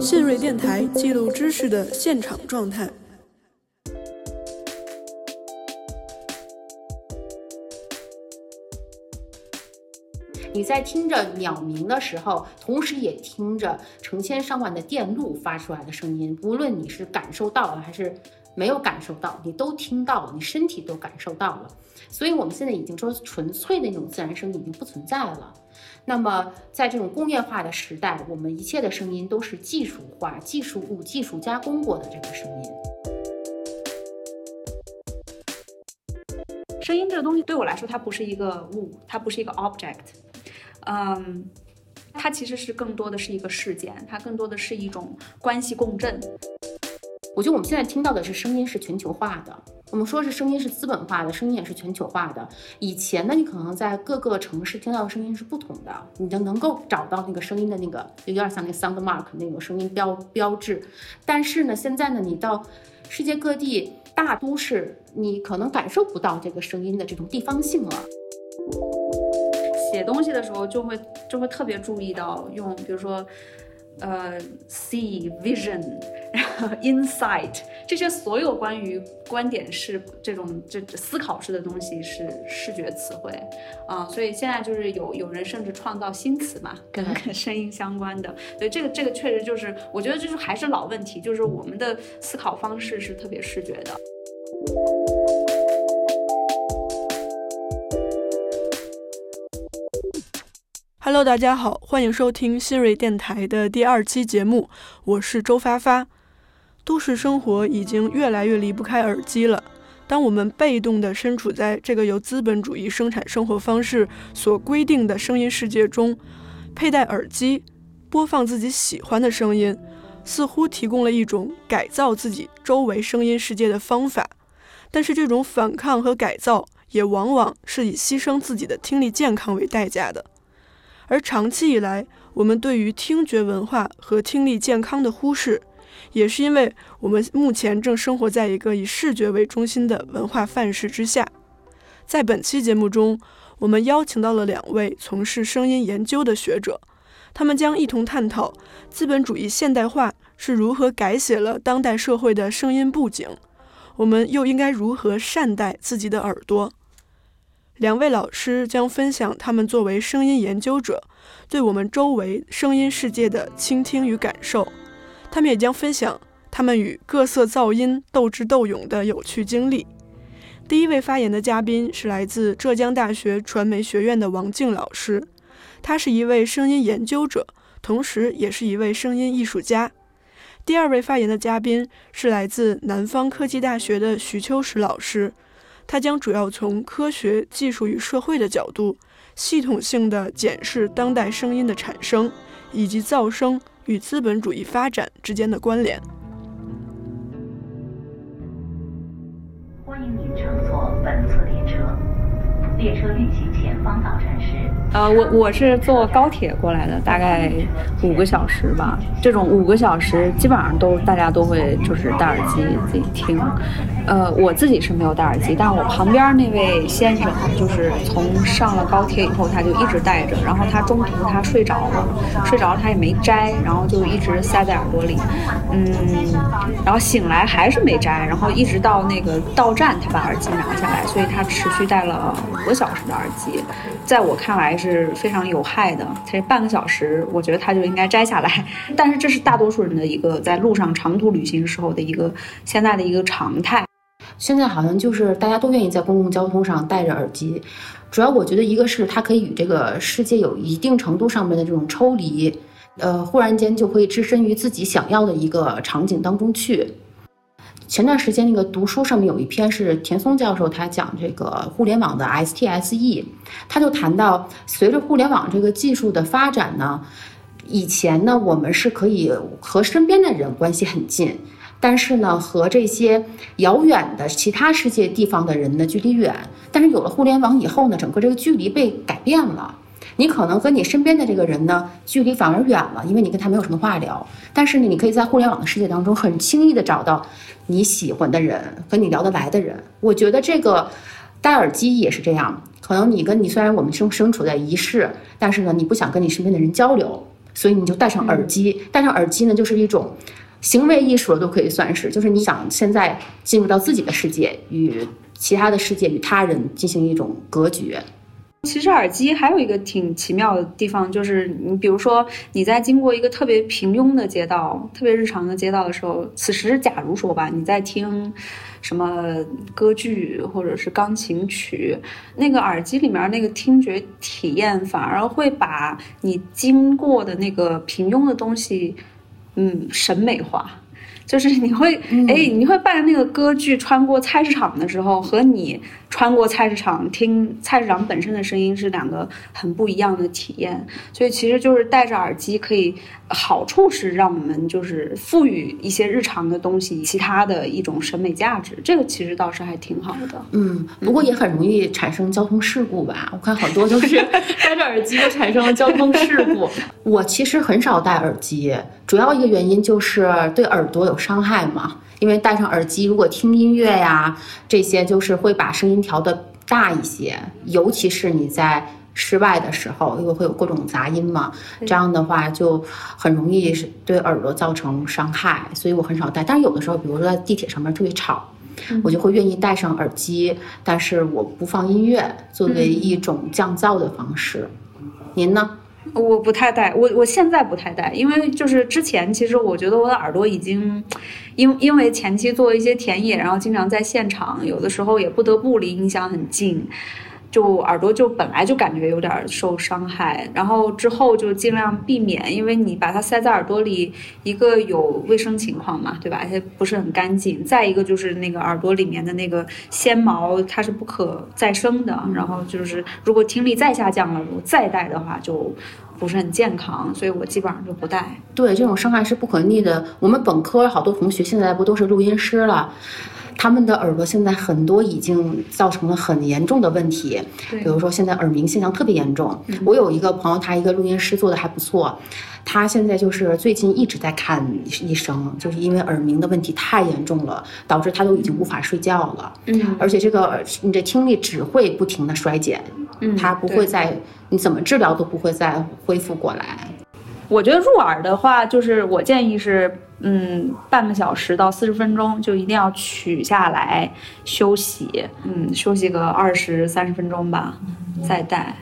信瑞电台记录知识的现场状态。你在听着鸟鸣的时候，同时也听着成千上万的电路发出来的声音。无论你是感受到了还是没有感受到，你都听到了，你身体都感受到了。所以，我们现在已经说纯粹的那种自然声音已经不存在了。那么，在这种工业化的时代，我们一切的声音都是技术化、技术物、技术加工过的这个声音。声音这个东西对我来说，它不是一个物，它不是一个 object。嗯，它其实是更多的是一个事件，它更多的是一种关系共振。我觉得我们现在听到的是声音是全球化的，我们说是声音是资本化的，声音也是全球化的。以前呢，你可能在各个城市听到的声音是不同的，你就能够找到那个声音的那个，有点像那个 sound mark 那种声音标标志。但是呢，现在呢，你到世界各地大都市，你可能感受不到这个声音的这种地方性了。写东西的时候就会就会特别注意到用，比如说，呃，see vision，然后 insight 这些所有关于观点式这种这思考式的东西是视觉词汇。啊，所以现在就是有有人甚至创造新词嘛，跟跟声音相关的，所以这个这个确实就是我觉得就是还是老问题，就是我们的思考方式是特别视觉的。Hello，大家好，欢迎收听新锐电台的第二期节目，我是周发发。都市生活已经越来越离不开耳机了。当我们被动地身处在这个由资本主义生产生活方式所规定的声音世界中，佩戴耳机播放自己喜欢的声音，似乎提供了一种改造自己周围声音世界的方法。但是，这种反抗和改造也往往是以牺牲自己的听力健康为代价的。而长期以来，我们对于听觉文化和听力健康的忽视，也是因为我们目前正生活在一个以视觉为中心的文化范式之下。在本期节目中，我们邀请到了两位从事声音研究的学者，他们将一同探讨资本主义现代化是如何改写了当代社会的声音布景，我们又应该如何善待自己的耳朵。两位老师将分享他们作为声音研究者对我们周围声音世界的倾听与感受，他们也将分享他们与各色噪音斗智斗勇的有趣经历。第一位发言的嘉宾是来自浙江大学传媒学院的王静老师，他是一位声音研究者，同时也是一位声音艺术家。第二位发言的嘉宾是来自南方科技大学的徐秋实老师。他将主要从科学技术与社会的角度，系统性的检视当代声音的产生，以及噪声与资本主义发展之间的关联。欢迎您乘坐本次列车。列车运行前方到站是。呃，我我是坐高铁过来的，大概五个小时吧。这种五个小时基本上都大家都会就是戴耳机自己听。呃，我自己是没有戴耳机，但我旁边那位先生就是从上了高铁以后他就一直戴着，然后他中途他睡着了，睡着了他也没摘，然后就一直塞在耳朵里，嗯，然后醒来还是没摘，然后一直到那个到站他把耳机拿下来，所以他持续戴了五。个小时的耳机，在我看来是非常有害的。这半个小时，我觉得他就应该摘下来。但是这是大多数人的一个在路上长途旅行时候的一个现在的一个常态。现在好像就是大家都愿意在公共交通上戴着耳机，主要我觉得一个是它可以与这个世界有一定程度上面的这种抽离，呃，忽然间就会置身于自己想要的一个场景当中去。前段时间那个读书上面有一篇是田松教授他讲这个互联网的 STSE，他就谈到随着互联网这个技术的发展呢，以前呢我们是可以和身边的人关系很近，但是呢和这些遥远的其他世界地方的人呢距离远，但是有了互联网以后呢，整个这个距离被改变了。你可能和你身边的这个人呢，距离反而远了，因为你跟他没有什么话聊。但是呢，你可以在互联网的世界当中很轻易的找到你喜欢的人，和你聊得来的人。我觉得这个戴耳机也是这样。可能你跟你虽然我们生身处在一室，但是呢，你不想跟你身边的人交流，所以你就戴上耳机。戴上耳机呢，就是一种行为艺术，都可以算是。就是你想现在进入到自己的世界，与其他的世界与他人进行一种隔绝。其实耳机还有一个挺奇妙的地方，就是你比如说你在经过一个特别平庸的街道、特别日常的街道的时候，此时假如说吧，你在听什么歌剧或者是钢琴曲，那个耳机里面那个听觉体验反而会把你经过的那个平庸的东西，嗯，审美化。就是你会哎，你会伴着那个歌剧穿过菜市场的时候，和你穿过菜市场听菜市场本身的声音是两个很不一样的体验。所以其实就是戴着耳机可以，好处是让我们就是赋予一些日常的东西其他的一种审美价值，这个其实倒是还挺好的。嗯，不过也很容易产生交通事故吧？我看好多都是戴着耳机就产生了交通事故。我其实很少戴耳机。主要一个原因就是对耳朵有伤害嘛，因为戴上耳机如果听音乐呀，这些就是会把声音调的大一些，尤其是你在室外的时候，因为会有各种杂音嘛，这样的话就很容易是对耳朵造成伤害，所以我很少戴。但是有的时候，比如说在地铁上面特别吵，我就会愿意戴上耳机，但是我不放音乐，作为一种降噪的方式。您呢？我不太戴，我我现在不太戴，因为就是之前其实我觉得我的耳朵已经，因因为前期做一些田野，然后经常在现场，有的时候也不得不离音箱很近。就耳朵就本来就感觉有点受伤害，然后之后就尽量避免，因为你把它塞在耳朵里，一个有卫生情况嘛，对吧？而且不是很干净。再一个就是那个耳朵里面的那个纤毛，它是不可再生的。然后就是如果听力再下降了，如果再戴的话，就不是很健康。所以我基本上就不戴。对，这种伤害是不可逆的。我们本科好多同学现在不都是录音师了？他们的耳朵现在很多已经造成了很严重的问题，比如说现在耳鸣现象特别严重。我有一个朋友，他一个录音师做的还不错，他现在就是最近一直在看医生，就是因为耳鸣的问题太严重了，导致他都已经无法睡觉了。嗯，而且这个你的听力只会不停的衰减，嗯，他不会再你怎么治疗都不会再恢复过来。我觉得入耳的话，就是我建议是。嗯，半个小时到四十分钟就一定要取下来休息，嗯，休息个二十三十分钟吧，再戴。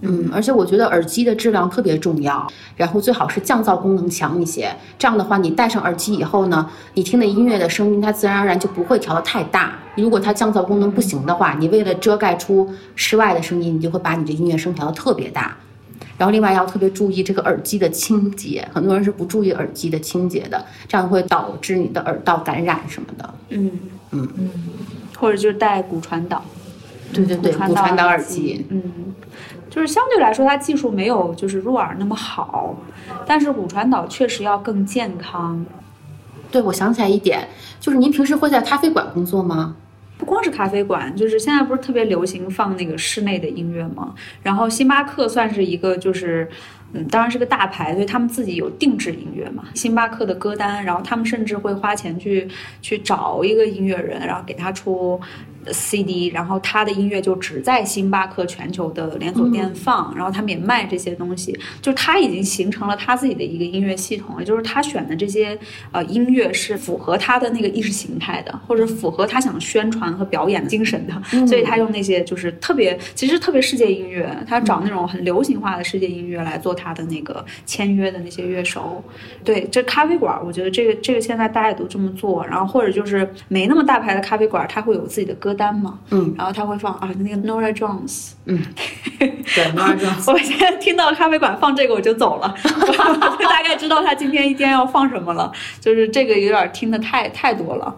嗯，而且我觉得耳机的质量特别重要，然后最好是降噪功能强一些。这样的话，你戴上耳机以后呢，你听的音乐的声音它自然而然就不会调得太大。如果它降噪功能不行的话，你为了遮盖出室外的声音，你就会把你的音乐声调得特别大。然后另外要特别注意这个耳机的清洁，很多人是不注意耳机的清洁的，这样会导致你的耳道感染什么的。嗯嗯嗯，或者就是戴骨传导，对对对，骨传导耳机。嗯，就是相对来说它技术没有就是入耳那么好，但是骨传导确实要更健康。对，我想起来一点，就是您平时会在咖啡馆工作吗？不光是咖啡馆，就是现在不是特别流行放那个室内的音乐吗？然后星巴克算是一个，就是嗯，当然是个大牌，所以他们自己有定制音乐嘛。星巴克的歌单，然后他们甚至会花钱去去找一个音乐人，然后给他出。CD，然后他的音乐就只在星巴克全球的连锁店放，然后他们也卖这些东西，就是他已经形成了他自己的一个音乐系统，也就是他选的这些呃音乐是符合他的那个意识形态的，或者符合他想宣传和表演精神的，所以他用那些就是特别其实特别世界音乐，他找那种很流行化的世界音乐来做他的那个签约的那些乐手。对，这咖啡馆，我觉得这个这个现在大家也都这么做，然后或者就是没那么大牌的咖啡馆，他会有自己的歌。单嘛，嗯，然后他会放啊，那个 Nora Jones，嗯，对 Nora Jones，我现在听到咖啡馆放这个我就走了，我 大概知道他今天一天要放什么了，就是这个有点听的太太多了，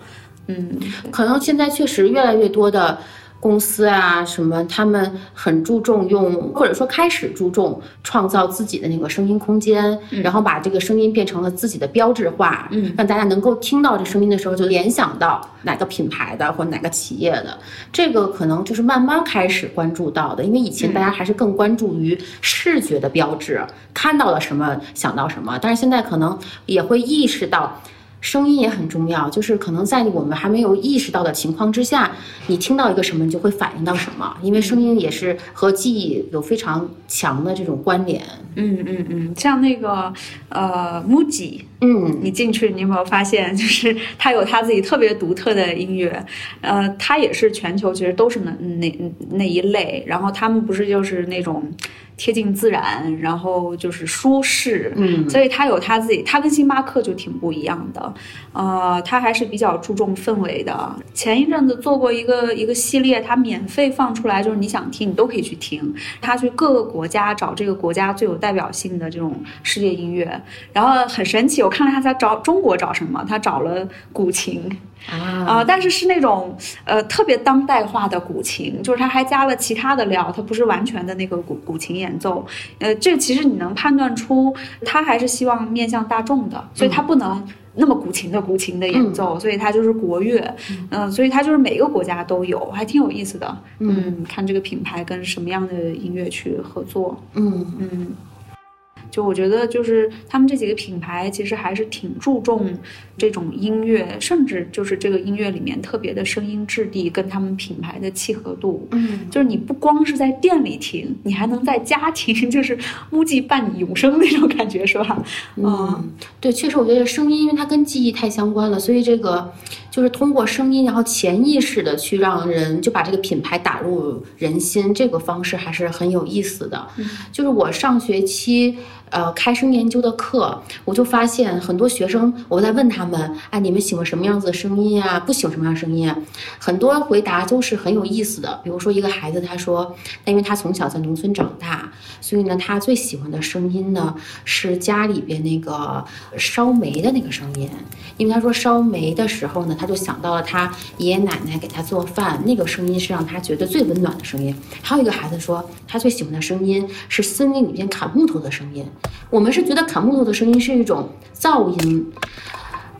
嗯，可能现在确实越来越多的。公司啊，什么他们很注重用，或者说开始注重创造自己的那个声音空间，然后把这个声音变成了自己的标志化，嗯，让大家能够听到这声音的时候就联想到哪个品牌的或哪个企业的，这个可能就是慢慢开始关注到的，因为以前大家还是更关注于视觉的标志，看到了什么想到什么，但是现在可能也会意识到。声音也很重要，就是可能在我们还没有意识到的情况之下，你听到一个什么，你就会反应到什么，因为声音也是和记忆有非常强的这种关联。嗯嗯嗯，像那个呃，MUJI，嗯，你进去，你有没有发现，就是它有它自己特别独特的音乐，呃，它也是全球其实都是那那那一类，然后他们不是就是那种。贴近自然，然后就是舒适，嗯，所以它有它自己，它跟星巴克就挺不一样的，呃，它还是比较注重氛围的。前一阵子做过一个一个系列，它免费放出来，就是你想听你都可以去听。他去各个国家找这个国家最有代表性的这种世界音乐，然后很神奇，我看了他在找中国找什么，他找了古琴。啊，但是是那种呃特别当代化的古琴，就是它还加了其他的料，它不是完全的那个古古琴演奏。呃，这其实你能判断出，它还是希望面向大众的，所以它不能那么古琴的古琴的演奏，所以它就是国乐。嗯，所以它就是每个国家都有，还挺有意思的。嗯，看这个品牌跟什么样的音乐去合作。嗯嗯。就我觉得，就是他们这几个品牌其实还是挺注重这种音乐，甚至就是这个音乐里面特别的声音质地跟他们品牌的契合度。嗯，就是你不光是在店里听，你还能在家听，就是木记伴你永生那种感觉，是吧？嗯，对，确实，我觉得声音，因为它跟记忆太相关了，所以这个就是通过声音，然后潜意识的去让人就把这个品牌打入人心，这个方式还是很有意思的。就是我上学期。呃，开声研究的课，我就发现很多学生，我在问他们，哎，你们喜欢什么样子的声音啊？不喜欢什么样声音啊？很多回答都是很有意思的。比如说，一个孩子他说，因为他从小在农村长大，所以呢，他最喜欢的声音呢是家里边那个烧煤的那个声音，因为他说烧煤的时候呢，他就想到了他爷爷奶奶给他做饭，那个声音是让他觉得最温暖的声音。还有一个孩子说，他最喜欢的声音是森林里边砍木头的声音。我们是觉得砍木头的声音是一种噪音，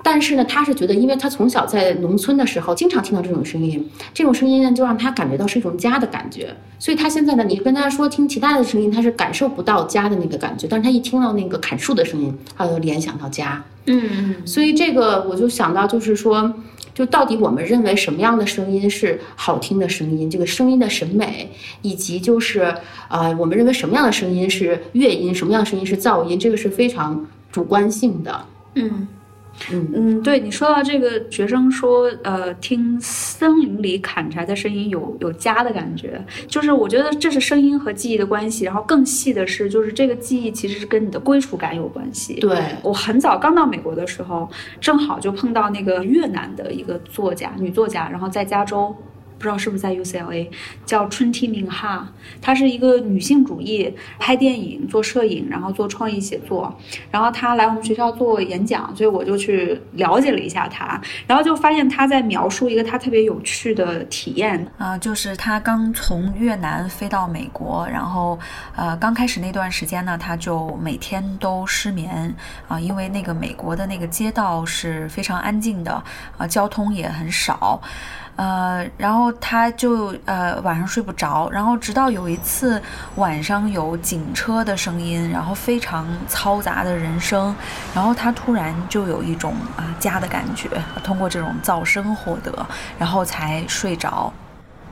但是呢，他是觉得，因为他从小在农村的时候经常听到这种声音，这种声音呢就让他感觉到是一种家的感觉，所以他现在呢，你跟他说听其他的声音，他是感受不到家的那个感觉，但是他一听到那个砍树的声音，他就联想到家。嗯嗯，所以这个我就想到，就是说。就到底我们认为什么样的声音是好听的声音？这个声音的审美，以及就是呃，我们认为什么样的声音是乐音，什么样的声音是噪音，这个是非常主观性的。嗯。嗯嗯，对你说到这个学生说，呃，听森林里砍柴的声音有有家的感觉，就是我觉得这是声音和记忆的关系。然后更细的是，就是这个记忆其实是跟你的归属感有关系。对我很早刚到美国的时候，正好就碰到那个越南的一个作家，女作家，然后在加州。不知道是不是在 UCLA，叫春 T 明哈，她是一个女性主义，拍电影、做摄影，然后做创意写作。然后她来我们学校做演讲，所以我就去了解了一下她，然后就发现她在描述一个她特别有趣的体验啊，就是她刚从越南飞到美国，然后呃刚开始那段时间呢，她就每天都失眠啊，因为那个美国的那个街道是非常安静的啊，交通也很少。呃，然后他就呃晚上睡不着，然后直到有一次晚上有警车的声音，然后非常嘈杂的人声，然后他突然就有一种啊家的感觉，通过这种噪声获得，然后才睡着。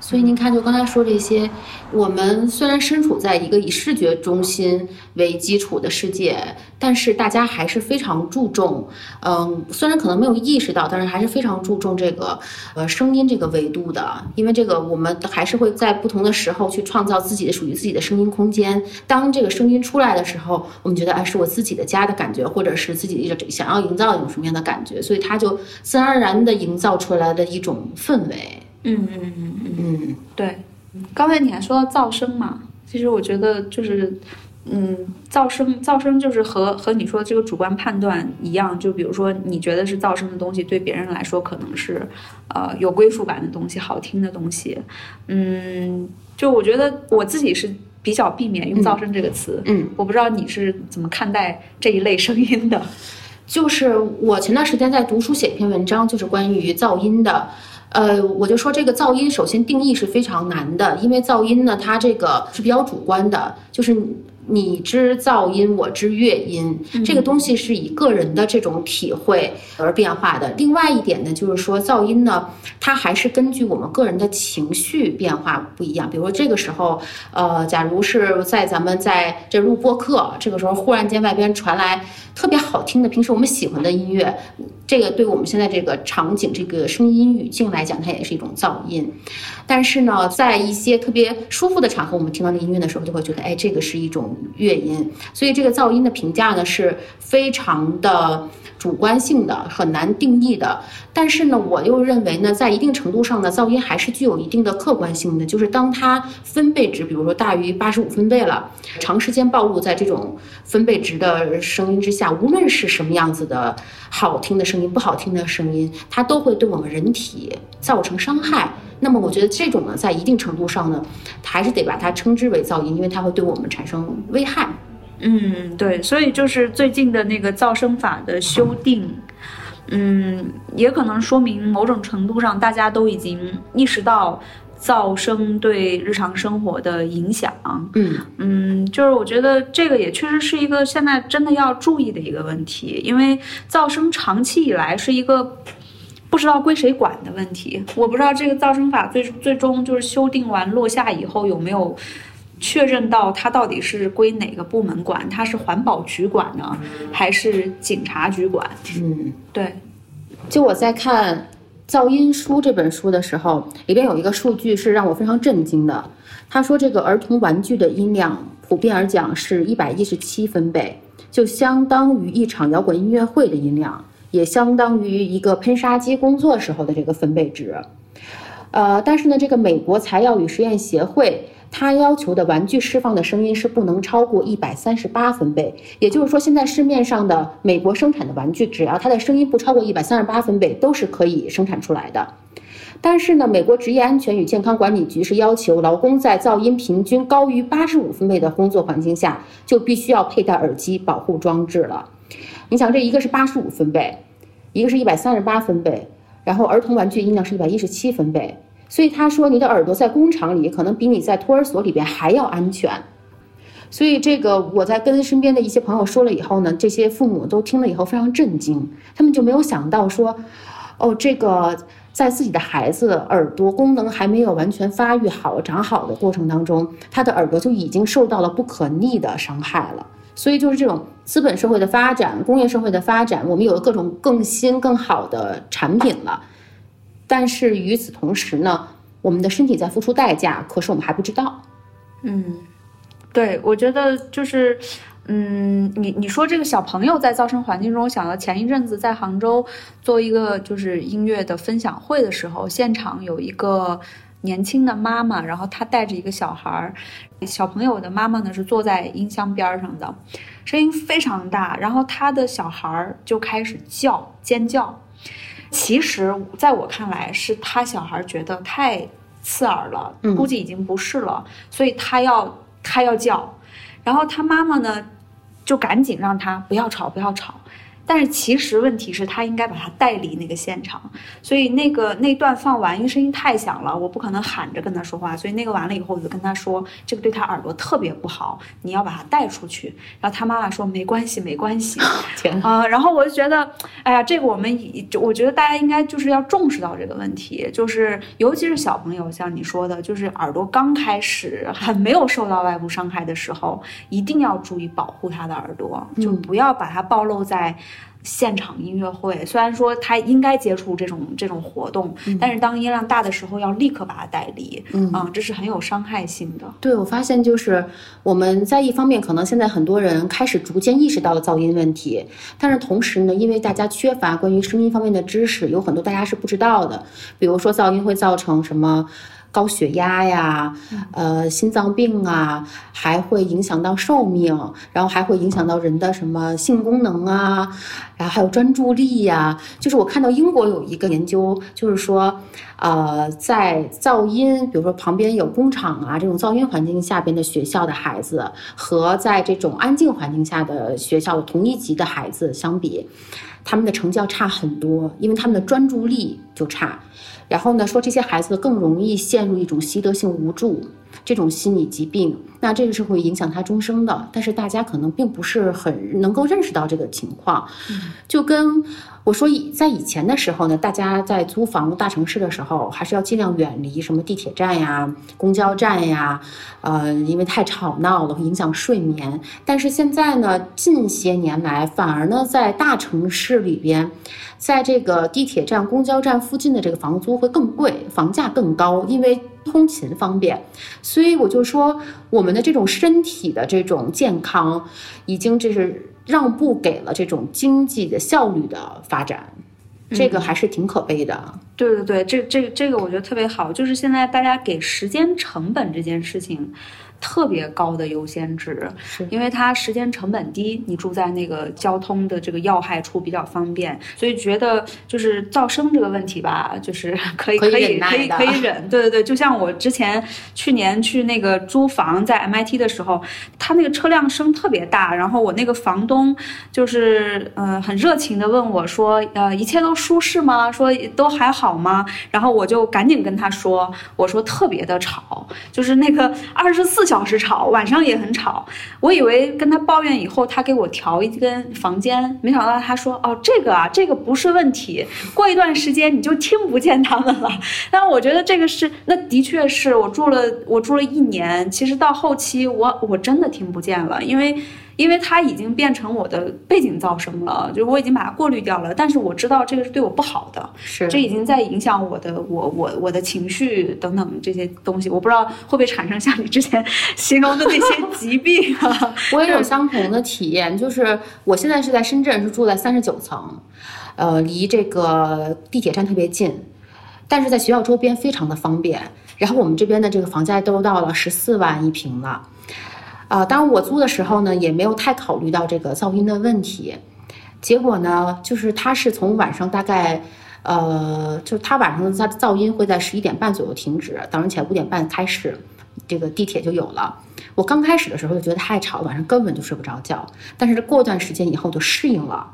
所以您看，就刚才说这些，我们虽然身处在一个以视觉中心为基础的世界，但是大家还是非常注重，嗯，虽然可能没有意识到，但是还是非常注重这个呃声音这个维度的，因为这个我们还是会在不同的时候去创造自己的属于自己的声音空间。当这个声音出来的时候，我们觉得哎是我自己的家的感觉，或者是自己的想要营造一种什么样的感觉，所以它就自然而然的营造出来的一种氛围。嗯嗯嗯嗯，对。刚才你还说到噪声嘛，其实我觉得就是，嗯，噪声噪声就是和和你说的这个主观判断一样，就比如说你觉得是噪声的东西，对别人来说可能是，呃，有归属感的东西，好听的东西。嗯，就我觉得我自己是比较避免用噪声这个词。嗯，我不知道你是怎么看待这一类声音的。就是我前段时间在读书写一篇文章，就是关于噪音的。呃，我就说这个噪音，首先定义是非常难的，因为噪音呢，它这个是比较主观的，就是你知噪音，我知乐音，这个东西是以个人的这种体会而变化的。另外一点呢，就是说噪音呢，它还是根据我们个人的情绪变化不一样。比如说这个时候，呃，假如是在咱们在这录播课，这个时候忽然间外边传来特别好听的、平时我们喜欢的音乐，这个对我们现在这个场景、这个声音语境来讲，它也是一种噪音。但是呢，在一些特别舒服的场合，我们听到那音乐的时候，就会觉得，哎，这个是一种乐音。所以这个噪音的评价呢，是非常的主观性的，很难定义的。但是呢，我又认为呢，在一定程度上呢，噪音还是具有一定的客观性的，就是当它分贝值，比如说大于八十五分贝了，长时间暴露在这种分贝值的声音之下，无论是什么样子的好听的声音、不好听的声音，它都会对我们人体造成伤害。那么我觉得这种呢，在一定程度上呢，还是得把它称之为噪音，因为它会对我们产生危害。嗯，对，所以就是最近的那个噪声法的修订，嗯，也可能说明某种程度上大家都已经意识到噪声对日常生活的影响。嗯嗯，就是我觉得这个也确实是一个现在真的要注意的一个问题，因为噪声长期以来是一个。不知道归谁管的问题，我不知道这个噪声法最最终就是修订完落下以后有没有确认到它到底是归哪个部门管？它是环保局管呢，还是警察局管？嗯，对。就我在看《噪音书》这本书的时候，里边有一个数据是让我非常震惊的。他说，这个儿童玩具的音量普遍而讲是一百一十七分贝，就相当于一场摇滚音乐会的音量。也相当于一个喷砂机工作时候的这个分贝值，呃，但是呢，这个美国材料与实验协会它要求的玩具释放的声音是不能超过一百三十八分贝，也就是说，现在市面上的美国生产的玩具，只要它的声音不超过一百三十八分贝，都是可以生产出来的。但是呢，美国职业安全与健康管理局是要求劳工在噪音平均高于八十五分贝的工作环境下，就必须要佩戴耳机保护装置了。你想，这一个是八十五分贝，一个是一百三十八分贝，然后儿童玩具音量是一百一十七分贝，所以他说你的耳朵在工厂里可能比你在托儿所里边还要安全。所以这个我在跟身边的一些朋友说了以后呢，这些父母都听了以后非常震惊，他们就没有想到说，哦，这个在自己的孩子耳朵功能还没有完全发育好、长好的过程当中，他的耳朵就已经受到了不可逆的伤害了。所以就是这种资本社会的发展、工业社会的发展，我们有了各种更新、更好的产品了。但是与此同时呢，我们的身体在付出代价，可是我们还不知道。嗯，对，我觉得就是，嗯，你你说这个小朋友在噪声环境中，我想到前一阵子在杭州做一个就是音乐的分享会的时候，现场有一个。年轻的妈妈，然后她带着一个小孩儿，小朋友的妈妈呢是坐在音箱边上的，声音非常大，然后她的小孩儿就开始叫尖叫。其实，在我看来，是他小孩觉得太刺耳了，估计已经不是了，所以他要他要叫，然后他妈妈呢就赶紧让他不要吵，不要吵。但是其实问题是，他应该把他带离那个现场，所以那个那段放完，因为声音太响了，我不可能喊着跟他说话，所以那个完了以后，我就跟他说，这个对他耳朵特别不好，你要把他带出去。然后他妈妈说没关系，没关系。啊，然后我就觉得，哎呀，这个我们以，我觉得大家应该就是要重视到这个问题，就是尤其是小朋友，像你说的，就是耳朵刚开始还没有受到外部伤害的时候，一定要注意保护他的耳朵，就不要把它暴露在。现场音乐会，虽然说他应该接触这种这种活动，但是当音量大的时候，要立刻把它带离，嗯，这是很有伤害性的。对，我发现就是我们在一方面，可能现在很多人开始逐渐意识到了噪音问题，但是同时呢，因为大家缺乏关于声音方面的知识，有很多大家是不知道的，比如说噪音会造成什么。高血压呀，呃，心脏病啊，还会影响到寿命，然后还会影响到人的什么性功能啊，然后还有专注力呀。就是我看到英国有一个研究，就是说，呃，在噪音，比如说旁边有工厂啊这种噪音环境下边的学校的孩子，和在这种安静环境下的学校同一级的孩子相比，他们的成绩要差很多，因为他们的专注力就差。然后呢，说这些孩子更容易陷入一种习得性无助这种心理疾病。那这个是会影响他终生的。但是大家可能并不是很能够认识到这个情况，就跟。我说以在以前的时候呢，大家在租房大城市的时候，还是要尽量远离什么地铁站呀、公交站呀，呃，因为太吵闹了，会影响睡眠。但是现在呢，近些年来反而呢，在大城市里边，在这个地铁站、公交站附近的这个房租会更贵，房价更高，因为通勤方便。所以我就说，我们的这种身体的这种健康，已经就是。让步给了这种经济的效率的发展，这个还是挺可悲的。对对对，这这这个我觉得特别好，就是现在大家给时间成本这件事情。特别高的优先值，是因为它时间成本低，你住在那个交通的这个要害处比较方便，所以觉得就是噪声这个问题吧，就是可以可以可以可以忍。对对对，就像我之前去年去那个租房在 MIT 的时候，他那个车辆声特别大，然后我那个房东就是呃很热情的问我说，呃一切都舒适吗？说都还好吗？然后我就赶紧跟他说，我说特别的吵，就是那个二十四小。小时吵，晚上也很吵。我以为跟他抱怨以后，他给我调一间房间，没想到他说：“哦，这个啊，这个不是问题，过一段时间你就听不见他们了。”但我觉得这个是，那的确是我住了，我住了一年，其实到后期我我真的听不见了，因为。因为它已经变成我的背景噪声了，就是我已经把它过滤掉了。但是我知道这个是对我不好的，是这已经在影响我的我我我的情绪等等这些东西。我不知道会不会产生像你之前形容的那些疾病啊？我也有相同的体验，就是我现在是在深圳，是住在三十九层，呃，离这个地铁站特别近，但是在学校周边非常的方便。然后我们这边的这个房价都到了十四万一平了。啊，当我租的时候呢，也没有太考虑到这个噪音的问题。结果呢，就是它是从晚上大概，呃，就它晚上的噪噪音会在十一点半左右停止，早上起来五点半开始，这个地铁就有了。我刚开始的时候就觉得太吵，晚上根本就睡不着觉。但是过段时间以后就适应了，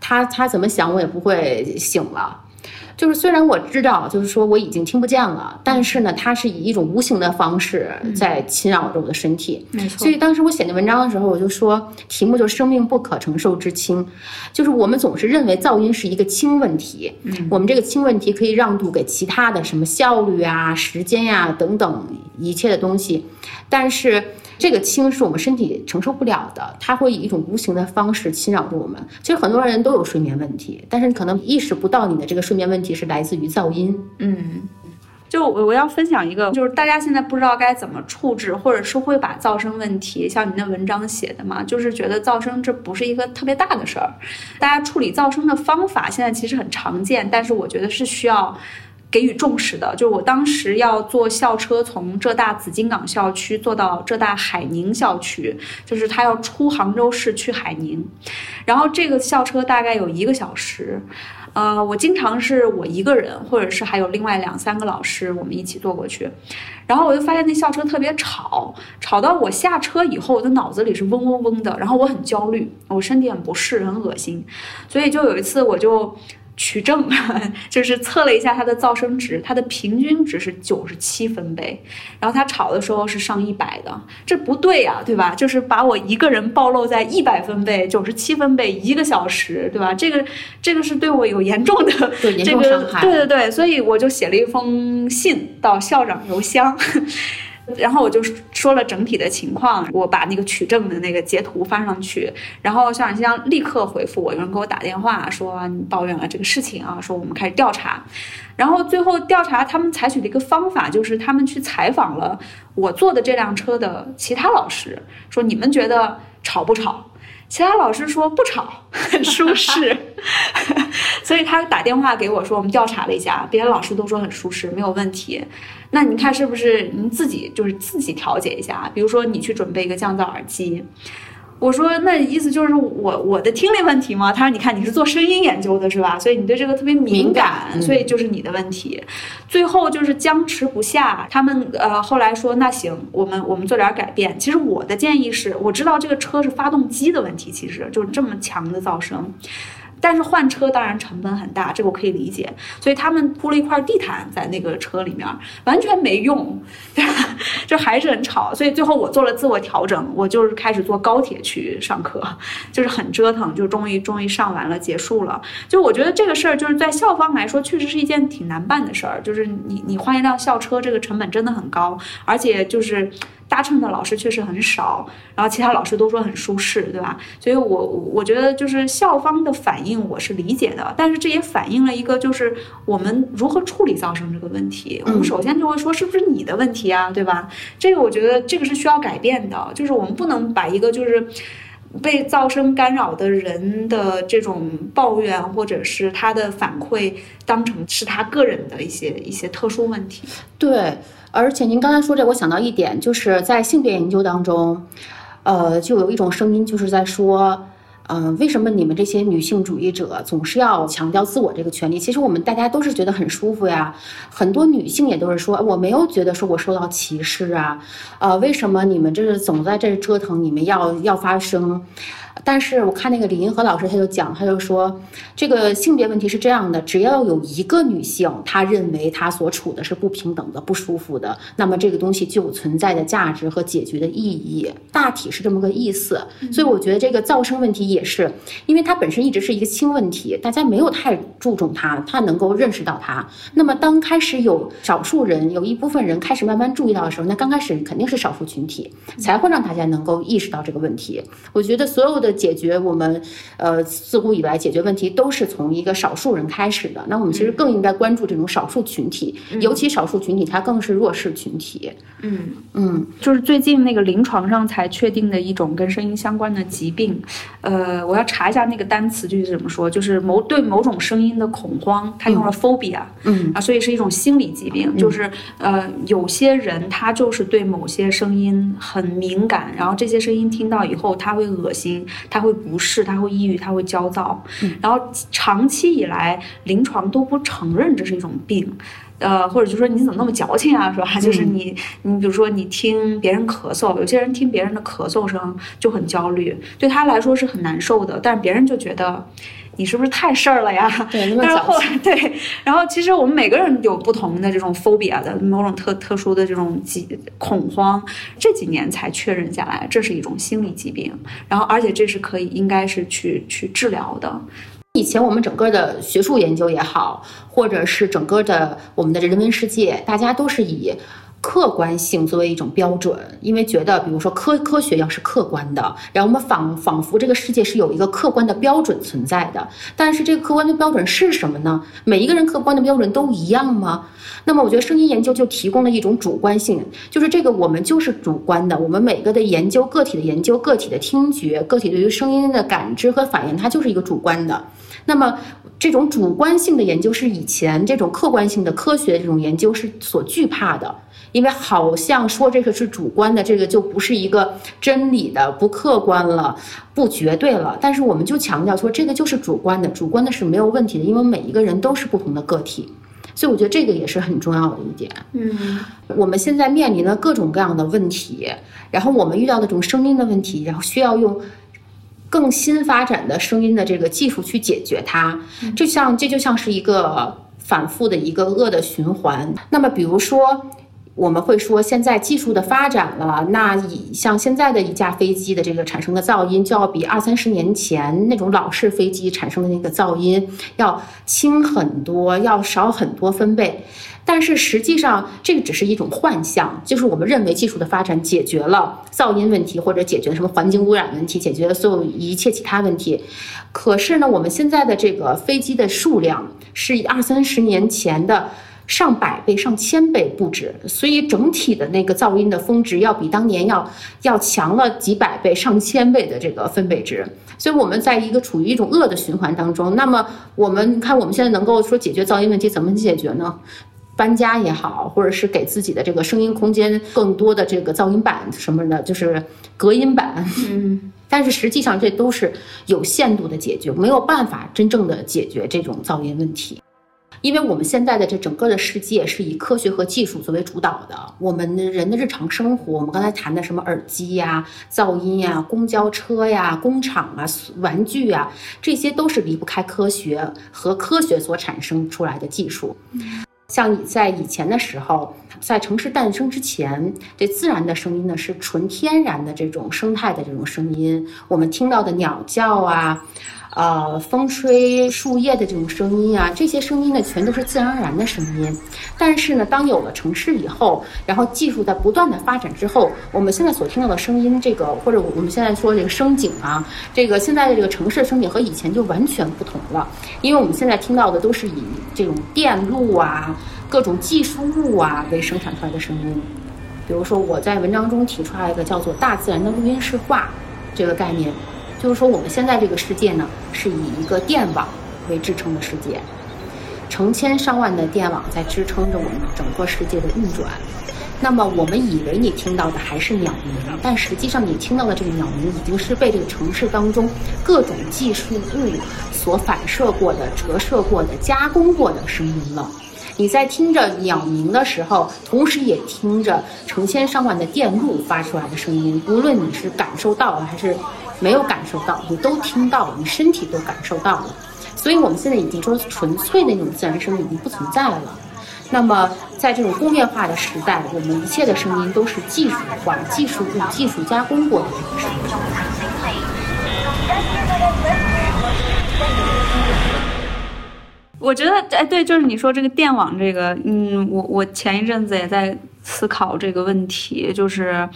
他他怎么想我也不会醒了。就是虽然我知道，就是说我已经听不见了，但是呢，它是以一种无形的方式在侵扰着我的身体。没错。所以当时我写那文章的时候，我就说题目就是“生命不可承受之轻”，就是我们总是认为噪音是一个轻问题，嗯，我们这个轻问题可以让渡给其他的什么效率啊、时间呀等等一切的东西，但是。这个轻是我们身体承受不了的，它会以一种无形的方式侵扰着我们。其实很多人都有睡眠问题，但是可能意识不到你的这个睡眠问题是来自于噪音。嗯，就我我要分享一个，就是大家现在不知道该怎么处置，或者是会把噪声问题，像你那文章写的嘛，就是觉得噪声这不是一个特别大的事儿。大家处理噪声的方法现在其实很常见，但是我觉得是需要。给予重视的，就是我当时要坐校车从浙大紫金港校区坐到浙大海宁校区，就是他要出杭州市去海宁，然后这个校车大概有一个小时，呃，我经常是我一个人，或者是还有另外两三个老师，我们一起坐过去，然后我就发现那校车特别吵，吵到我下车以后，我的脑子里是嗡嗡嗡的，然后我很焦虑，我身体很不适，很恶心，所以就有一次我就。取证 就是测了一下它的噪声值，它的平均值是九十七分贝，然后它吵的时候是上一百的，这不对呀，对吧？就是把我一个人暴露在一百分贝、九十七分贝一个小时，对吧？这个这个是对我有严重的这个对对对，所以我就写了一封信到校长邮箱。然后我就说了整体的情况，我把那个取证的那个截图发上去，然后肖长信箱立刻回复我，有人给我打电话说你抱怨了这个事情啊，说我们开始调查，然后最后调查他们采取的一个方法就是他们去采访了我坐的这辆车的其他老师，说你们觉得吵不吵？其他老师说不吵，很舒适，所以他打电话给我说我们调查了一下，别的老师都说很舒适，没有问题。那你看是不是您自己就是自己调节一下？比如说你去准备一个降噪耳机。我说那意思就是我我的听力问题吗？他说你看你是做声音研究的是吧？所以你对这个特别敏感，所以就是你的问题。最后就是僵持不下，他们呃后来说那行，我们我们做点改变。其实我的建议是，我知道这个车是发动机的问题，其实就是这么强的噪声。但是换车当然成本很大，这个我可以理解。所以他们铺了一块地毯在那个车里面，完全没用，对吧？就还是很吵。所以最后我做了自我调整，我就是开始坐高铁去上课，就是很折腾，就终于终于上完了，结束了。就我觉得这个事儿就是在校方来说，确实是一件挺难办的事儿。就是你你换一辆校车，这个成本真的很高，而且就是搭乘的老师确实很少，然后其他老师都说很舒适，对吧？所以我我觉得就是校方的反应我是理解的，但是这也反映了一个就是我们如何处理噪声这个问题。我们首先就会说是不是你的问题啊，对吧？这个我觉得这个是需要改变的，就是我们不能把一个就是被噪声干扰的人的这种抱怨或者是他的反馈当成是他个人的一些一些特殊问题。对，而且您刚才说这，我想到一点，就是在性别研究当中，呃，就有一种声音就是在说。嗯，为什么你们这些女性主义者总是要强调自我这个权利？其实我们大家都是觉得很舒服呀。很多女性也都是说，我没有觉得说我受到歧视啊。呃，为什么你们这是总在这折腾？你们要要发声？但是我看那个李银河老师，他就讲，他就说，这个性别问题是这样的：只要有一个女性，她认为她所处的是不平等的、不舒服的，那么这个东西就有存在的价值和解决的意义。大体是这么个意思。所以我觉得这个噪声问题也是，因为它本身一直是一个轻问题，大家没有太注重它，它能够认识到它。那么当开始有少数人，有一部分人开始慢慢注意到的时候，那刚开始肯定是少数群体才会让大家能够意识到这个问题。我觉得所有的。的解决我们，呃，自古以来解决问题都是从一个少数人开始的。那我们其实更应该关注这种少数群体，尤其少数群体它更是弱势群体。嗯嗯，就是最近那个临床上才确定的一种跟声音相关的疾病。呃，我要查一下那个单词具体怎么说，就是某对某种声音的恐慌，它用了 phobia。嗯啊，所以是一种心理疾病，就是呃，有些人他就是对某些声音很敏感，然后这些声音听到以后他会恶心。他会不适，他会抑郁，他会焦躁，然后长期以来临床都不承认这是一种病，呃，或者就说你怎么那么矫情啊，是吧？就是你，你比如说你听别人咳嗽，有些人听别人的咳嗽声就很焦虑，对他来说是很难受的，但别人就觉得。你是不是太事儿了呀？对，但是后来 对，然后其实我们每个人有不同的这种 phobia 的某种特特殊的这种疾恐慌，这几年才确认下来，这是一种心理疾病。然后而且这是可以应该是去去治疗的。以前我们整个的学术研究也好，或者是整个的我们的人文世界，大家都是以。客观性作为一种标准，因为觉得，比如说科科学要是客观的，然后我们仿仿佛这个世界是有一个客观的标准存在的。但是这个客观的标准是什么呢？每一个人客观的标准都一样吗？那么我觉得声音研究就提供了一种主观性，就是这个我们就是主观的，我们每个的研究个体的研究个体的听觉个体对于声音的感知和反应，它就是一个主观的。那么这种主观性的研究是以前这种客观性的科学这种研究是所惧怕的。因为好像说这个是主观的，这个就不是一个真理的，不客观了，不绝对了。但是我们就强调说，这个就是主观的，主观的是没有问题的，因为每一个人都是不同的个体，所以我觉得这个也是很重要的一点。嗯，我们现在面临的各种各样的问题，然后我们遇到的这种声音的问题，然后需要用更新发展的声音的这个技术去解决它，就像这就像是一个反复的一个恶的循环。那么比如说。我们会说，现在技术的发展了，那以像现在的一架飞机的这个产生的噪音，就要比二三十年前那种老式飞机产生的那个噪音要轻很多，要少很多分贝。但是实际上，这个只是一种幻象，就是我们认为技术的发展解决了噪音问题，或者解决了什么环境污染问题，解决了所有一切其他问题。可是呢，我们现在的这个飞机的数量是二三十年前的。上百倍、上千倍不止，所以整体的那个噪音的峰值要比当年要要强了几百倍、上千倍的这个分贝值。所以我们在一个处于一种恶的循环当中。那么我们看我们现在能够说解决噪音问题怎么解决呢？搬家也好，或者是给自己的这个声音空间更多的这个噪音板什么的，就是隔音板。嗯，但是实际上这都是有限度的解决，没有办法真正的解决这种噪音问题。因为我们现在的这整个的世界是以科学和技术作为主导的，我们人的日常生活，我们刚才谈的什么耳机呀、噪音呀、公交车呀、工厂啊、玩具啊，这些都是离不开科学和科学所产生出来的技术。像在以前的时候，在城市诞生之前，这自然的声音呢是纯天然的这种生态的这种声音，我们听到的鸟叫啊。呃，风吹树叶的这种声音啊，这些声音呢，全都是自然而然的声音。但是呢，当有了城市以后，然后技术在不断的发展之后，我们现在所听到的声音，这个或者我们现在说这个声景啊，这个现在的这个城市声景和以前就完全不同了。因为我们现在听到的都是以这种电路啊、各种技术物啊为生产出来的声音。比如说，我在文章中提出来一个叫做“大自然的录音室化”这个概念。就是说，我们现在这个世界呢，是以一个电网为支撑的世界，成千上万的电网在支撑着我们整个世界的运转。那么，我们以为你听到的还是鸟鸣，但实际上你听到的这个鸟鸣，已经是被这个城市当中各种技术物所反射过的、折射过的、加工过的声音了。你在听着鸟鸣的时候，同时也听着成千上万的电路发出来的声音，无论你是感受到了还是。没有感受到，你都听到了，你身体都感受到了，所以我们现在已经说纯粹的那种自然声音已经不存在了。那么，在这种工业化的时代，我们一切的声音都是技术化、技术物、技术加工过的声音。我觉得，哎，对，就是你说这个电网这个，嗯，我我前一阵子也在思考这个问题，就是。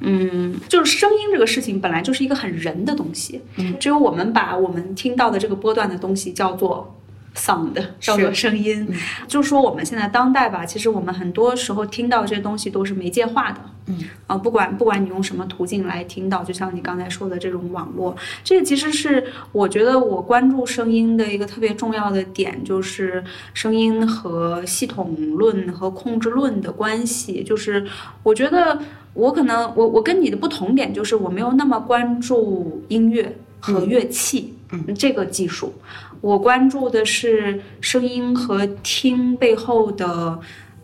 嗯，就是声音这个事情本来就是一个很人的东西，嗯，只有我们把我们听到的这个波段的东西叫做 sound，叫做声音。就是说我们现在当代吧，其实我们很多时候听到这些东西都是媒介化的，嗯。啊，不管不管你用什么途径来听到，就像你刚才说的这种网络，这个其实是我觉得我关注声音的一个特别重要的点，就是声音和系统论和控制论的关系，就是我觉得。我可能我我跟你的不同点就是我没有那么关注音乐和乐器嗯这个技术，我关注的是声音和听背后的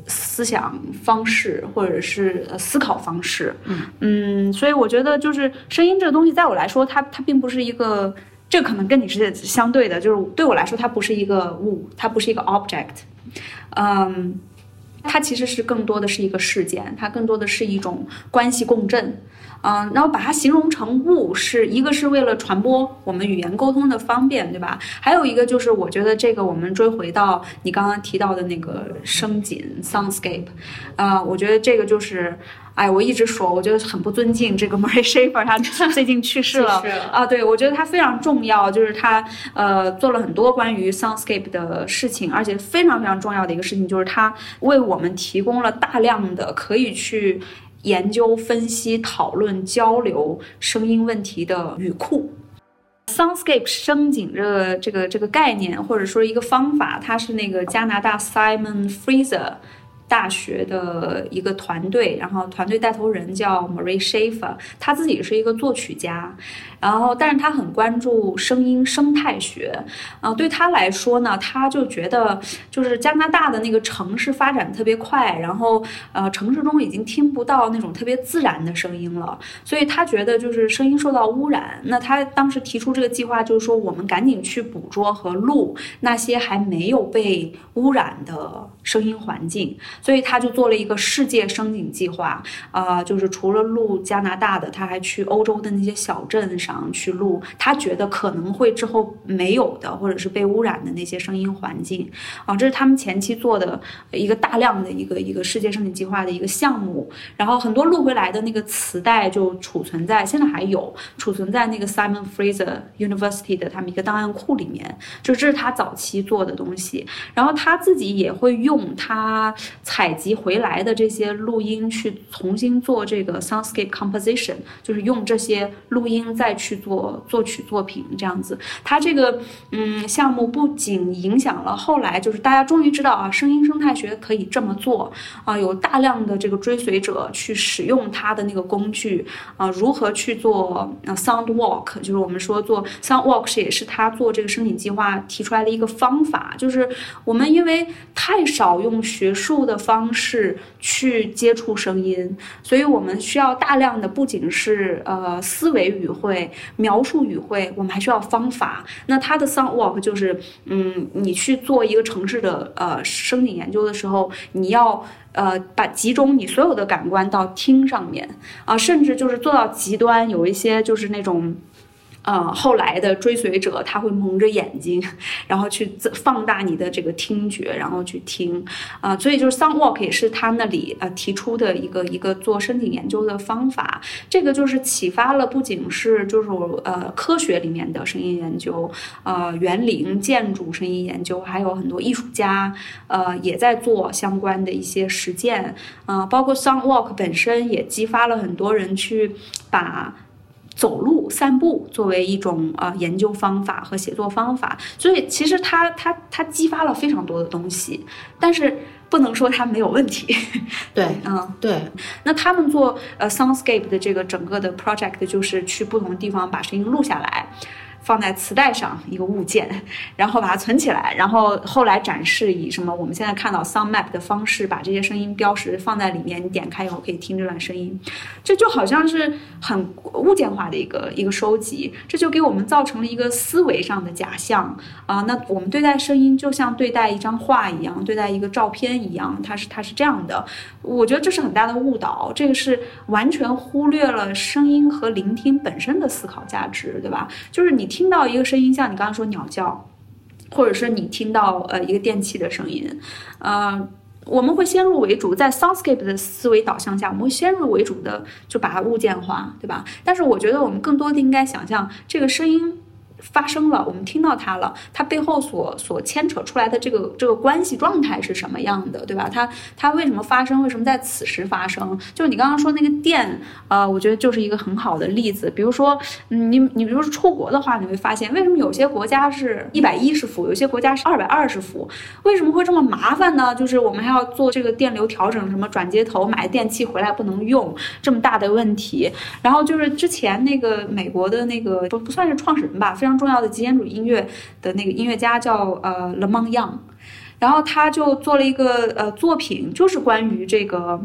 思想方式或者是思考方式。嗯，所以我觉得就是声音这个东西，在我来说，它它并不是一个，这可能跟你是相对的，就是对我来说，它不是一个物，它不是一个 object。嗯。它其实是更多的是一个事件，它更多的是一种关系共振，嗯，然后把它形容成物，是一个是为了传播我们语言沟通的方便，对吧？还有一个就是，我觉得这个我们追回到你刚刚提到的那个声景 （soundscape），啊，我觉得这个就是。哎，我一直说，我觉得很不尊敬这个 Murray Schafer，他最近去世了啊。对，我觉得他非常重要，就是他呃做了很多关于 soundscape 的事情，而且非常非常重要的一个事情就是他为我们提供了大量的可以去研究、分析、讨论、交流声音问题的语库。soundscape 声景这个这个这个概念或者说一个方法，它是那个加拿大 Simon Fraser。大学的一个团队，然后团队带头人叫 Marie Schaefer，他自己是一个作曲家。然后，但是他很关注声音生态学，啊，对他来说呢，他就觉得就是加拿大的那个城市发展特别快，然后呃，城市中已经听不到那种特别自然的声音了，所以他觉得就是声音受到污染。那他当时提出这个计划，就是说我们赶紧去捕捉和录那些还没有被污染的声音环境，所以他就做了一个世界声景计划，啊，就是除了录加拿大的，他还去欧洲的那些小镇上。去录，他觉得可能会之后没有的，或者是被污染的那些声音环境啊，这是他们前期做的一个大量的一个一个世界声景计划的一个项目。然后很多录回来的那个磁带就储存在，现在还有储存在那个 Simon Fraser University 的他们一个档案库里面，就这是他早期做的东西。然后他自己也会用他采集回来的这些录音去重新做这个 soundscape composition，就是用这些录音再去做作曲作品这样子。它这个嗯项目不仅影响了后来，就是大家终于知道啊，声音生态学可以这么做啊，有大量的这个追随者去使用它的那个工具啊，如何去做啊 sound walk，就是我们说做 sound walk 是也是他做这个申请计划提出来的一个方法，就是我们因为太少用学术的方式去接触声音，所以我们需要大量的不仅是呃思维语汇、描述语汇，我们还需要方法。那它的 sound walk 就是，嗯，你去做一个城市的呃声景研究的时候，你要呃把集中你所有的感官到听上面啊，甚至就是做到极端，有一些就是那种。呃，后来的追随者他会蒙着眼睛，然后去放大你的这个听觉，然后去听，啊，所以就是 sound walk 也是他那里呃提出的一个一个做身体研究的方法。这个就是启发了不仅是就是呃科学里面的声音研究，呃园林建筑声音研究，还有很多艺术家呃也在做相关的一些实践，啊，包括 sound walk 本身也激发了很多人去把。走路散步作为一种呃研究方法和写作方法，所以其实它它它激发了非常多的东西，但是不能说它没有问题。对，嗯，对。那他们做呃 soundscape 的这个整个的 project 就是去不同地方把声音录下来。放在磁带上一个物件，然后把它存起来，然后后来展示以什么我们现在看到 sound map 的方式，把这些声音标识放在里面，你点开以后可以听这段声音，这就好像是很物件化的一个一个收集，这就给我们造成了一个思维上的假象啊。那我们对待声音就像对待一张画一样，对待一个照片一样，它是它是这样的，我觉得这是很大的误导，这个是完全忽略了声音和聆听本身的思考价值，对吧？就是你。听到一个声音，像你刚刚说鸟叫，或者是你听到呃一个电器的声音，呃，我们会先入为主，在 soundscape 的思维导向下，我们会先入为主的就把它物件化，对吧？但是我觉得我们更多的应该想象这个声音。发生了，我们听到它了，它背后所所牵扯出来的这个这个关系状态是什么样的，对吧？它它为什么发生？为什么在此时发生？就是你刚刚说那个电，呃，我觉得就是一个很好的例子。比如说，嗯，你你比如说出国的话，你会发现为什么有些国家是一百一十伏，有些国家是二百二十伏？为什么会这么麻烦呢？就是我们还要做这个电流调整，什么转接头买电器回来不能用，这么大的问题。然后就是之前那个美国的那个不不算是创始人吧，非常。重要的极简主义音乐的那个音乐家叫呃 Le Mon Young，然后他就做了一个呃作品，就是关于这个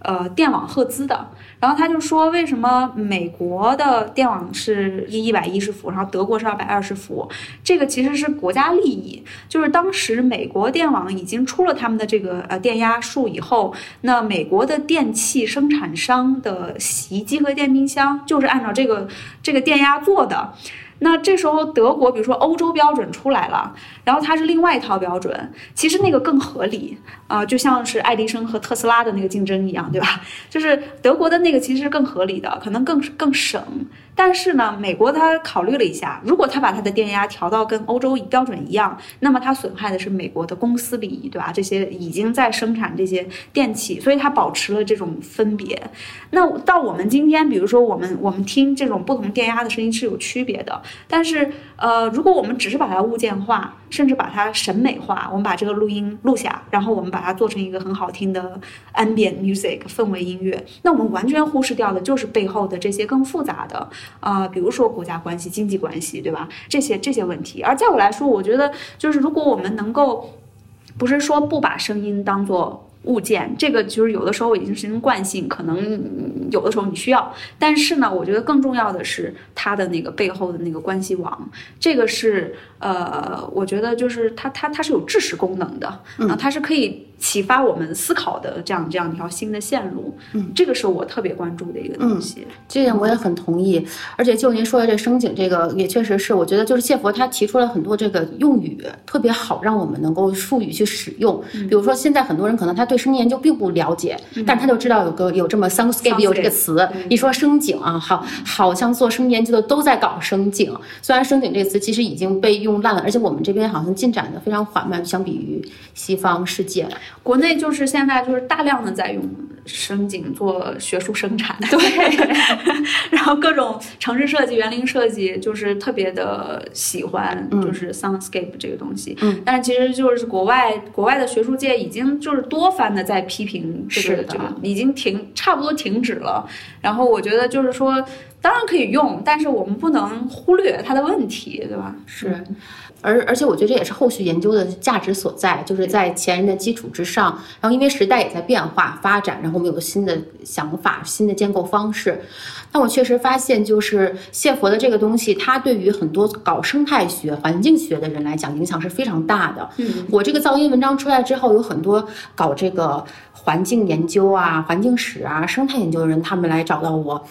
呃电网赫兹的。然后他就说，为什么美国的电网是一一百一十伏，然后德国是二百二十伏？这个其实是国家利益，就是当时美国电网已经出了他们的这个呃电压数以后，那美国的电器生产商的洗衣机和电冰箱就是按照这个这个电压做的。那这时候德国，比如说欧洲标准出来了，然后它是另外一套标准，其实那个更合理啊，就像是爱迪生和特斯拉的那个竞争一样，对吧？就是德国的那个其实是更合理的，可能更更省。但是呢，美国它考虑了一下，如果它把它的电压调到跟欧洲标准一样，那么它损害的是美国的公司利益，对吧？这些已经在生产这些电器，所以它保持了这种分别。那到我们今天，比如说我们我们听这种不同电压的声音是有区别的，但是呃，如果我们只是把它物件化，甚至把它审美化，我们把这个录音录下，然后我们把它做成一个很好听的 ambient music 氛围音乐，那我们完全忽视掉的就是背后的这些更复杂的。啊，比如说国家关系、经济关系，对吧？这些这些问题。而在我来说，我觉得就是如果我们能够，不是说不把声音当做物件，这个就是有的时候已经形成惯性，可能有的时候你需要。但是呢，我觉得更重要的是它的那个背后的那个关系网，这个是呃，我觉得就是它它它是有知识功能的啊，它是可以。启发我们思考的这样这样一条新的线路，嗯，这个是我特别关注的一个东西。这点我也很同意，而且就您说的这声景，这个也确实是，我觉得就是谢佛他提出了很多这个用语，特别好让我们能够术语去使用。比如说现在很多人可能他对声音研究并不了解，但他就知道有个有这么 soundscape 有这个词，一说声景啊，好，好像做声音研究的都在搞声景。虽然声景这个词其实已经被用烂了，而且我们这边好像进展的非常缓慢，相比于西方世界，国内就是现在就是大量的在用声景做学术生产，对，然后各种城市设计、园林设计就是特别的喜欢，就是 soundscape 这个东西。嗯，但是其实就是国外国外的学术界已经就是多番的在批评这个这个，已经停差不多停止了。然后我觉得就是说，当然可以用，但是我们不能忽略它的问题，对吧？是。而而且我觉得这也是后续研究的价值所在，就是在前人的基础之上，然后因为时代也在变化发展，然后我们有了新的想法、新的建构方式。但我确实发现，就是谢佛的这个东西，它对于很多搞生态学、环境学的人来讲，影响是非常大的。嗯，我这个噪音文章出来之后，有很多搞这个环境研究啊、环境史啊、生态研究的人，他们来找到我。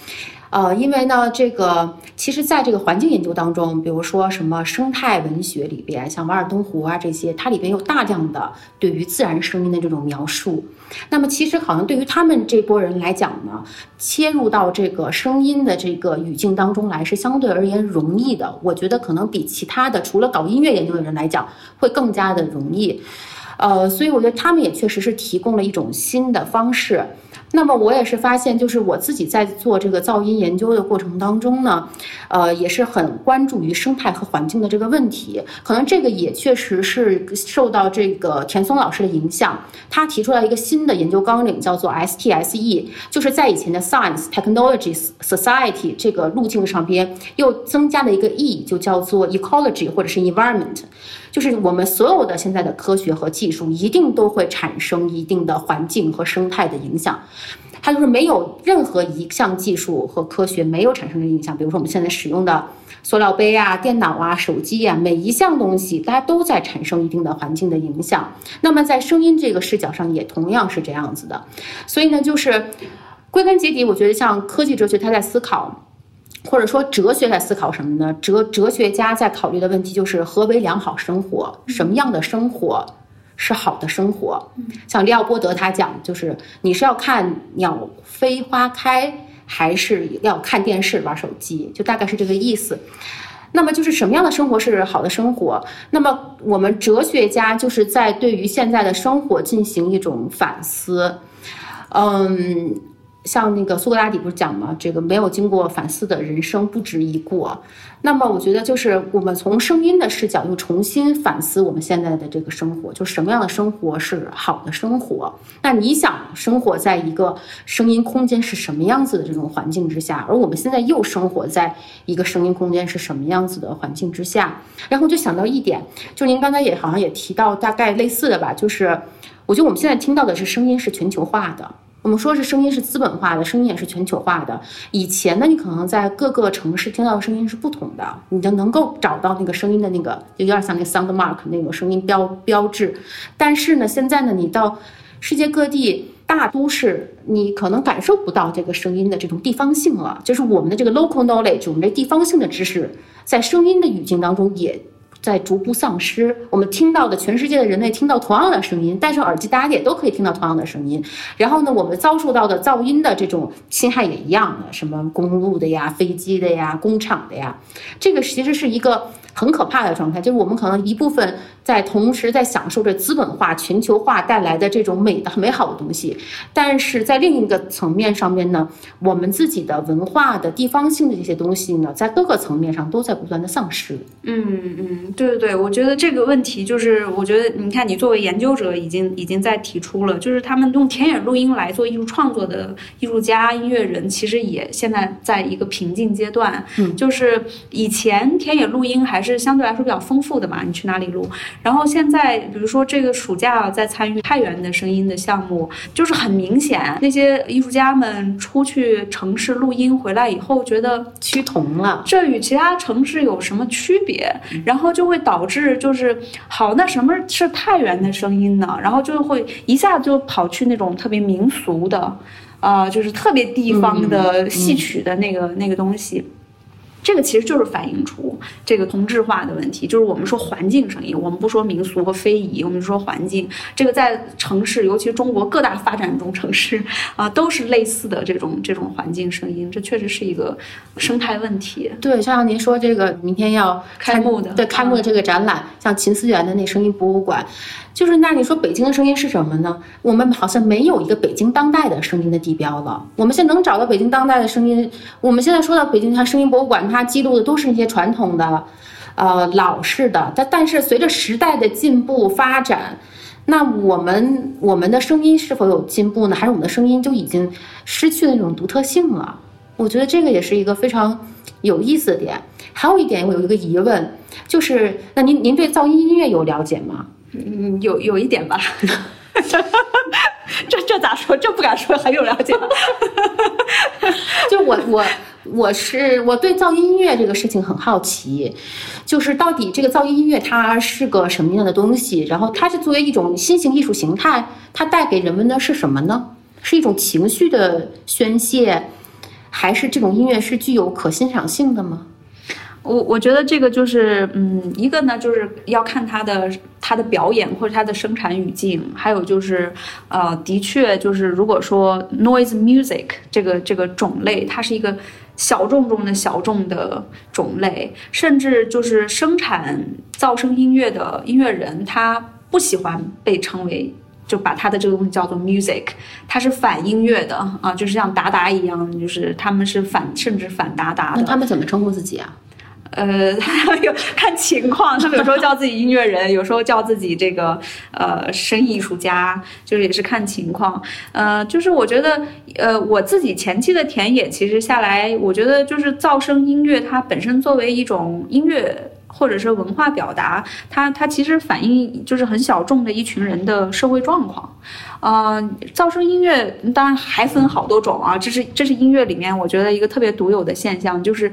呃，因为呢，这个其实在这个环境研究当中，比如说什么生态文学里边，像《瓦尔登湖》啊这些，它里边有大量的对于自然声音的这种描述。那么其实好像对于他们这波人来讲呢，切入到这个声音的这个语境当中来是相对而言容易的。我觉得可能比其他的除了搞音乐研究的人来讲，会更加的容易。呃，所以我觉得他们也确实是提供了一种新的方式。那么我也是发现，就是我自己在做这个噪音研究的过程当中呢，呃，也是很关注于生态和环境的这个问题。可能这个也确实是受到这个田松老师的影响，他提出来一个新的研究纲领，叫做 STSE，就是在以前的 Science Technology Society 这个路径上边又增加了一个 E，就叫做 Ecology 或者是 Environment。就是我们所有的现在的科学和技术，一定都会产生一定的环境和生态的影响。它就是没有任何一项技术和科学没有产生的影响。比如说我们现在使用的塑料杯啊、电脑啊、手机啊，每一项东西，大家都在产生一定的环境的影响。那么在声音这个视角上，也同样是这样子的。所以呢，就是归根结底，我觉得像科技哲学，它在思考。或者说哲学在思考什么呢？哲哲学家在考虑的问题就是何为良好生活？什么样的生活是好的生活？像利奥波德他讲，就是你是要看鸟飞花开，还是要看电视玩手机？就大概是这个意思。那么就是什么样的生活是好的生活？那么我们哲学家就是在对于现在的生活进行一种反思，嗯。像那个苏格拉底不是讲吗？这个没有经过反思的人生不值一过。那么我觉得就是我们从声音的视角又重新反思我们现在的这个生活，就什么样的生活是好的生活？那你想生活在一个声音空间是什么样子的这种环境之下？而我们现在又生活在一个声音空间是什么样子的环境之下？然后就想到一点，就您刚才也好像也提到大概类似的吧，就是我觉得我们现在听到的是声音是全球化的。我们说是声音是资本化的，声音也是全球化的。以前呢，你可能在各个城市听到的声音是不同的，你就能够找到那个声音的那个，就有点像那个 sound mark 那种声音标标志。但是呢，现在呢，你到世界各地大都市，你可能感受不到这个声音的这种地方性了。就是我们的这个 local knowledge，我们这地方性的知识，在声音的语境当中也。在逐步丧失，我们听到的全世界的人类听到同样的声音，戴上耳机大家也都可以听到同样的声音。然后呢，我们遭受到的噪音的这种侵害也一样的，什么公路的呀、飞机的呀、工厂的呀，这个其实是一个。很可怕的状态，就是我们可能一部分在同时在享受着资本化、全球化带来的这种美的美好的东西，但是在另一个层面上面呢，我们自己的文化的地方性的这些东西呢，在各个层面上都在不断的丧失。嗯嗯，对对对，我觉得这个问题就是，我觉得你看，你作为研究者，已经已经在提出了，就是他们用田野录音来做艺术创作的艺术家、音乐人，其实也现在在一个瓶颈阶段。嗯，就是以前田野录音还是。是相对来说比较丰富的嘛，你去哪里录？然后现在，比如说这个暑假在参与太原的声音的项目，就是很明显，那些艺术家们出去城市录音回来以后，觉得趋同了，这与其他城市有什么区别？然后就会导致就是好，那什么是太原的声音呢？然后就会一下就跑去那种特别民俗的，啊，就是特别地方的戏曲的那个那个东西。这个其实就是反映出这个同质化的问题，就是我们说环境声音，我们不说民俗和非遗，我们说环境。这个在城市，尤其中国各大发展中城市 啊，都是类似的这种这种环境声音，这确实是一个生态问题。对，像您说这个明天要开幕的，对开幕的这个展览，像秦思源的那声音博物馆。就是那你说北京的声音是什么呢？我们好像没有一个北京当代的声音的地标了。我们现在能找到北京当代的声音，我们现在说到北京它声音博物馆，它记录的都是一些传统的，呃老式的。但但是随着时代的进步发展，那我们我们的声音是否有进步呢？还是我们的声音就已经失去了那种独特性了？我觉得这个也是一个非常有意思的点。还有一点，我有一个疑问，就是那您您对噪音音乐有了解吗？嗯，有有一点吧，这这咋说？这不敢说很有了解。就我我我是我对噪音音乐这个事情很好奇，就是到底这个噪音音乐它是个什么样的东西？然后它是作为一种新型艺术形态，它带给人们的是什么呢？是一种情绪的宣泄，还是这种音乐是具有可欣赏性的吗？我我觉得这个就是，嗯，一个呢就是要看他的他的表演或者他的生产语境，还有就是，呃，的确就是如果说 noise music 这个这个种类，它是一个小众中的小众的种类，甚至就是生产噪声音乐的音乐人，他不喜欢被称为，就把他的这个东西叫做 music，他是反音乐的啊，就是像达达一样，就是他们是反甚至反达达的。他们怎么称呼自己啊？呃，有看情况，他们有时候叫自己音乐人，有时候叫自己这个呃声艺术家，就是也是看情况。呃，就是我觉得，呃，我自己前期的田野其实下来，我觉得就是噪声音乐它本身作为一种音乐或者是文化表达，它它其实反映就是很小众的一群人的社会状况。呃，噪声音乐当然还分好多种啊，这是这是音乐里面我觉得一个特别独有的现象，就是。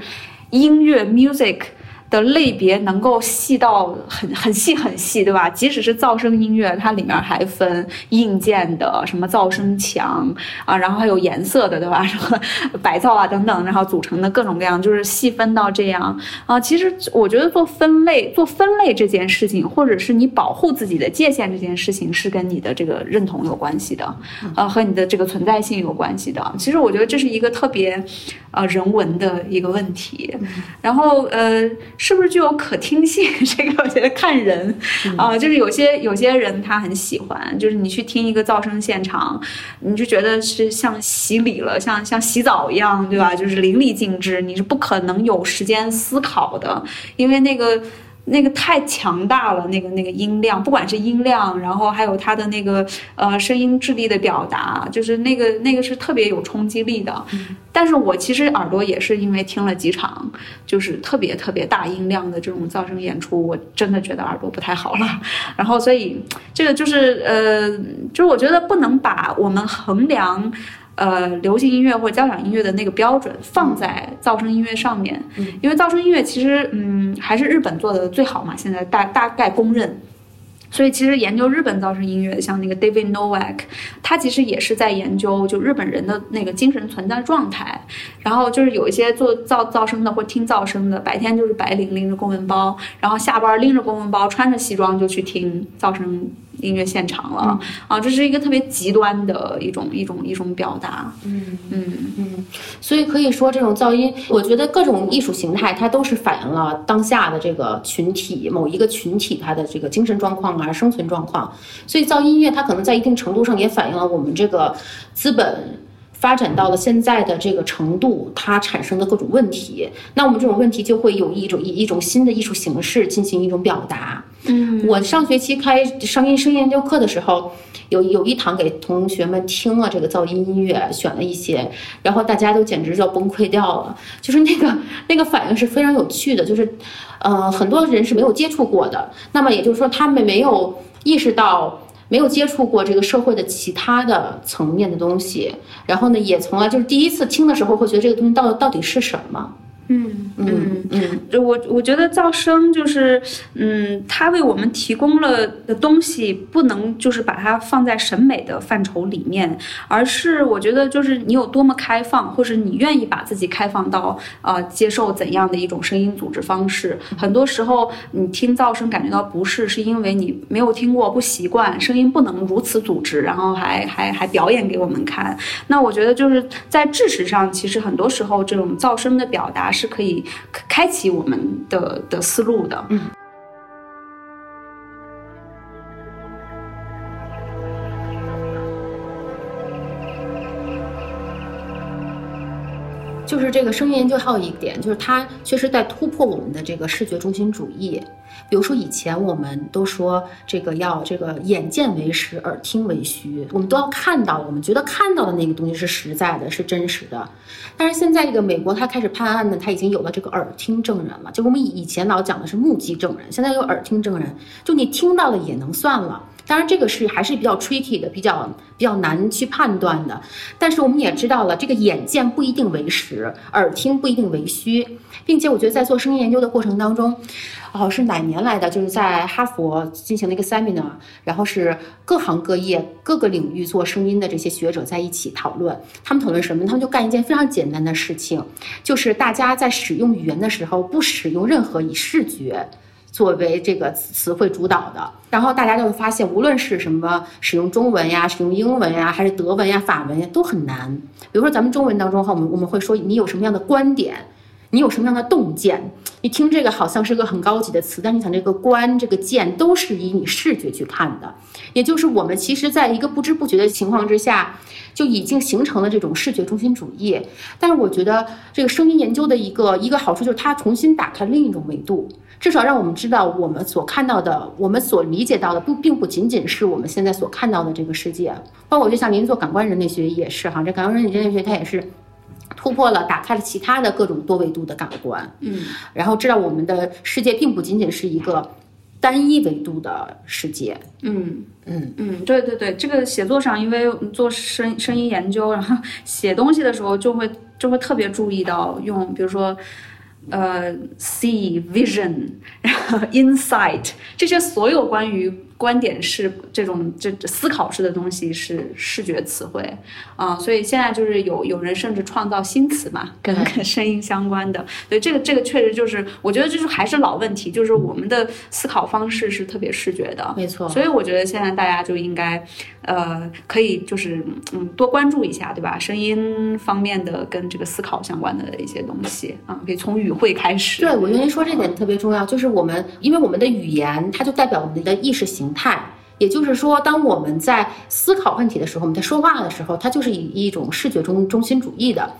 音乐 music 的类别能够细到很很细很细，对吧？即使是噪声音乐，它里面还分硬件的，什么噪声墙啊，然后还有颜色的，对吧？什么 白噪啊等等，然后组成的各种各样，就是细分到这样啊。其实我觉得做分类做分类这件事情，或者是你保护自己的界限这件事情，是跟你的这个认同有关系的，呃，和你的这个存在性有关系的。其实我觉得这是一个特别。呃，人文的一个问题，然后呃，是不是具有可听性？这个我觉得看人啊，就是有些有些人他很喜欢，就是你去听一个噪声现场，你就觉得是像洗礼了，像像洗澡一样，对吧？就是淋漓尽致，你是不可能有时间思考的，因为那个。那个太强大了，那个那个音量，不管是音量，然后还有它的那个呃声音质地的表达，就是那个那个是特别有冲击力的。但是我其实耳朵也是因为听了几场，就是特别特别大音量的这种噪声演出，我真的觉得耳朵不太好了。然后所以这个就是呃，就是我觉得不能把我们衡量。呃，流行音乐或者交响音乐的那个标准放在噪声音乐上面，因为噪声音乐其实，嗯，还是日本做的最好嘛，现在大大概公认。所以其实研究日本噪声音乐，像那个 David Novak，他其实也是在研究就日本人的那个精神存在状态。然后就是有一些做噪噪声的或听噪声的，白天就是白领拎着公文包，然后下班拎着公文包，穿着西装就去听噪声。音乐现场了啊，这是一个特别极端的一种一种一种表达。嗯嗯嗯，所以可以说这种噪音，我觉得各种艺术形态它都是反映了当下的这个群体某一个群体它的这个精神状况啊、生存状况。所以噪音乐它可能在一定程度上也反映了我们这个资本。发展到了现在的这个程度，它产生的各种问题，那我们这种问题就会有一种以一种新的艺术形式进行一种表达。嗯，我上学期开声音声研究课的时候，有有一堂给同学们听了这个噪音音乐，选了一些，然后大家都简直就要崩溃掉了，就是那个 那个反应是非常有趣的，就是，呃，很多人是没有接触过的，那么也就是说他们没有意识到。没有接触过这个社会的其他的层面的东西，然后呢，也从来就是第一次听的时候会觉得这个东西到到底是什么？嗯嗯嗯，就我我觉得噪声就是，嗯，它为我们提供了的东西，不能就是把它放在审美的范畴里面，而是我觉得就是你有多么开放，或者你愿意把自己开放到呃接受怎样的一种声音组织方式。很多时候你听噪声感觉到不适，是因为你没有听过，不习惯，声音不能如此组织，然后还还还表演给我们看。那我觉得就是在知识上，其实很多时候这种噪声的表达。是可以开启我们的的思路的，嗯。就是这个声音研究还有一点，就是它确实在突破我们的这个视觉中心主义。比如说以前我们都说这个要这个眼见为实，耳听为虚，我们都要看到，我们觉得看到的那个东西是实在的，是真实的。但是现在这个美国它开始判案呢，它已经有了这个耳听证人了。就我们以前老讲的是目击证人，现在有耳听证人，就你听到了也能算了。当然，这个是还是比较 tricky 的，比较比较难去判断的。但是我们也知道了，这个眼见不一定为实，耳听不一定为虚，并且我觉得在做声音研究的过程当中，哦，是哪年来的？就是在哈佛进行了一个 seminar，然后是各行各业、各个领域做声音的这些学者在一起讨论。他们讨论什么？他们就干一件非常简单的事情，就是大家在使用语言的时候，不使用任何以视觉。作为这个词汇主导的，然后大家就会发现，无论是什么使用中文呀、使用英文呀，还是德文呀、法文呀，都很难。比如说咱们中文当中哈，我们我们会说你有什么样的观点，你有什么样的洞见，你听这个好像是个很高级的词，但你想这个观这个见都是以你视觉去看的，也就是我们其实在一个不知不觉的情况之下，就已经形成了这种视觉中心主义。但是我觉得这个声音研究的一个一个好处就是它重新打开另一种维度。至少让我们知道，我们所看到的，我们所理解到的，不并不仅仅是我们现在所看到的这个世界。包括就像您做感官人类学也是哈，这感官人类学它也是突破了，打开了其他的各种多维度的感官，嗯，然后知道我们的世界并不仅仅是一个单一维度的世界。嗯嗯嗯，对对对，这个写作上，因为做声声音研究，然后写东西的时候就会就会特别注意到用，比如说。呃，see vision，然后 insight，这些所有关于。 观点是这种这思考式的东西是视觉词汇啊，所以现在就是有有人甚至创造新词嘛，跟 跟声音相关的。所以这个这个确实就是，我觉得就是还是老问题，就是我们的思考方式是特别视觉的，没错。所以我觉得现在大家就应该，呃，可以就是嗯多关注一下，对吧？声音方面的跟这个思考相关的一些东西啊，可以从语汇开始。对，我觉得您说这点特别重要，就是我们因为我们的语言它就代表我们的意识形。形态，也就是说，当我们在思考问题的时候，我们在说话的时候，它就是以一种视觉中中心主义的。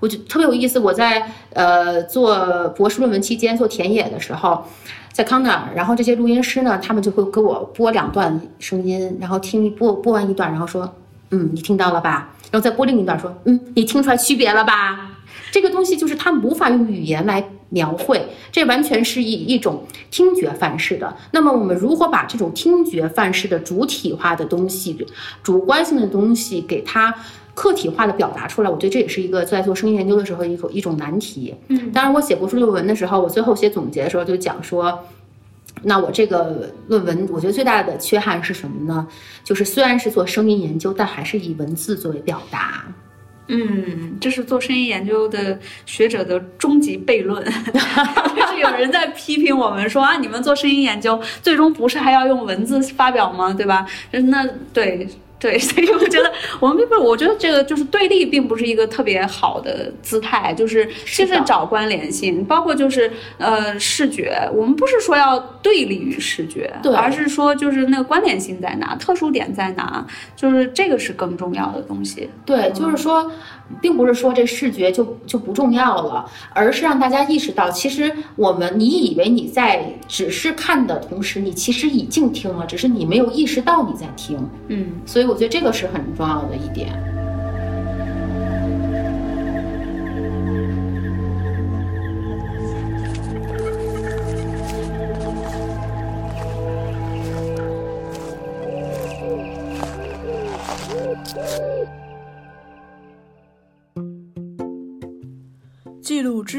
我就特别有意思，我在呃做博士论文期间做田野的时候，在康奈尔，然后这些录音师呢，他们就会给我播两段声音，然后听播播完一段，然后说，嗯，你听到了吧？然后再播另一段，说，嗯，你听出来区别了吧？这个东西就是他们无法用语言来描绘，这完全是一一种听觉范式的。那么我们如何把这种听觉范式的主体化的东西、主观性的东西给它客体化的表达出来？我觉得这也是一个在做声音研究的时候一种一种难题。嗯，当然我写博士论文的时候，我最后写总结的时候就讲说，那我这个论文我觉得最大的缺憾是什么呢？就是虽然是做声音研究，但还是以文字作为表达。嗯，这是做声音研究的学者的终极悖论。就是有人在批评我们说啊，你们做声音研究，最终不是还要用文字发表吗？对吧？那对。对，所以我觉得我们并不是，我觉得这个就是对立，并不是一个特别好的姿态，就是就是找关联性，包括就是呃视觉，我们不是说要对立于视觉，对，而是说就是那个关联性在哪，特殊点在哪，就是这个是更重要的东西。对，就是说。并不是说这视觉就就不重要了，而是让大家意识到，其实我们你以为你在只是看的同时，你其实已经听了，只是你没有意识到你在听。嗯，所以我觉得这个是很重要的一点。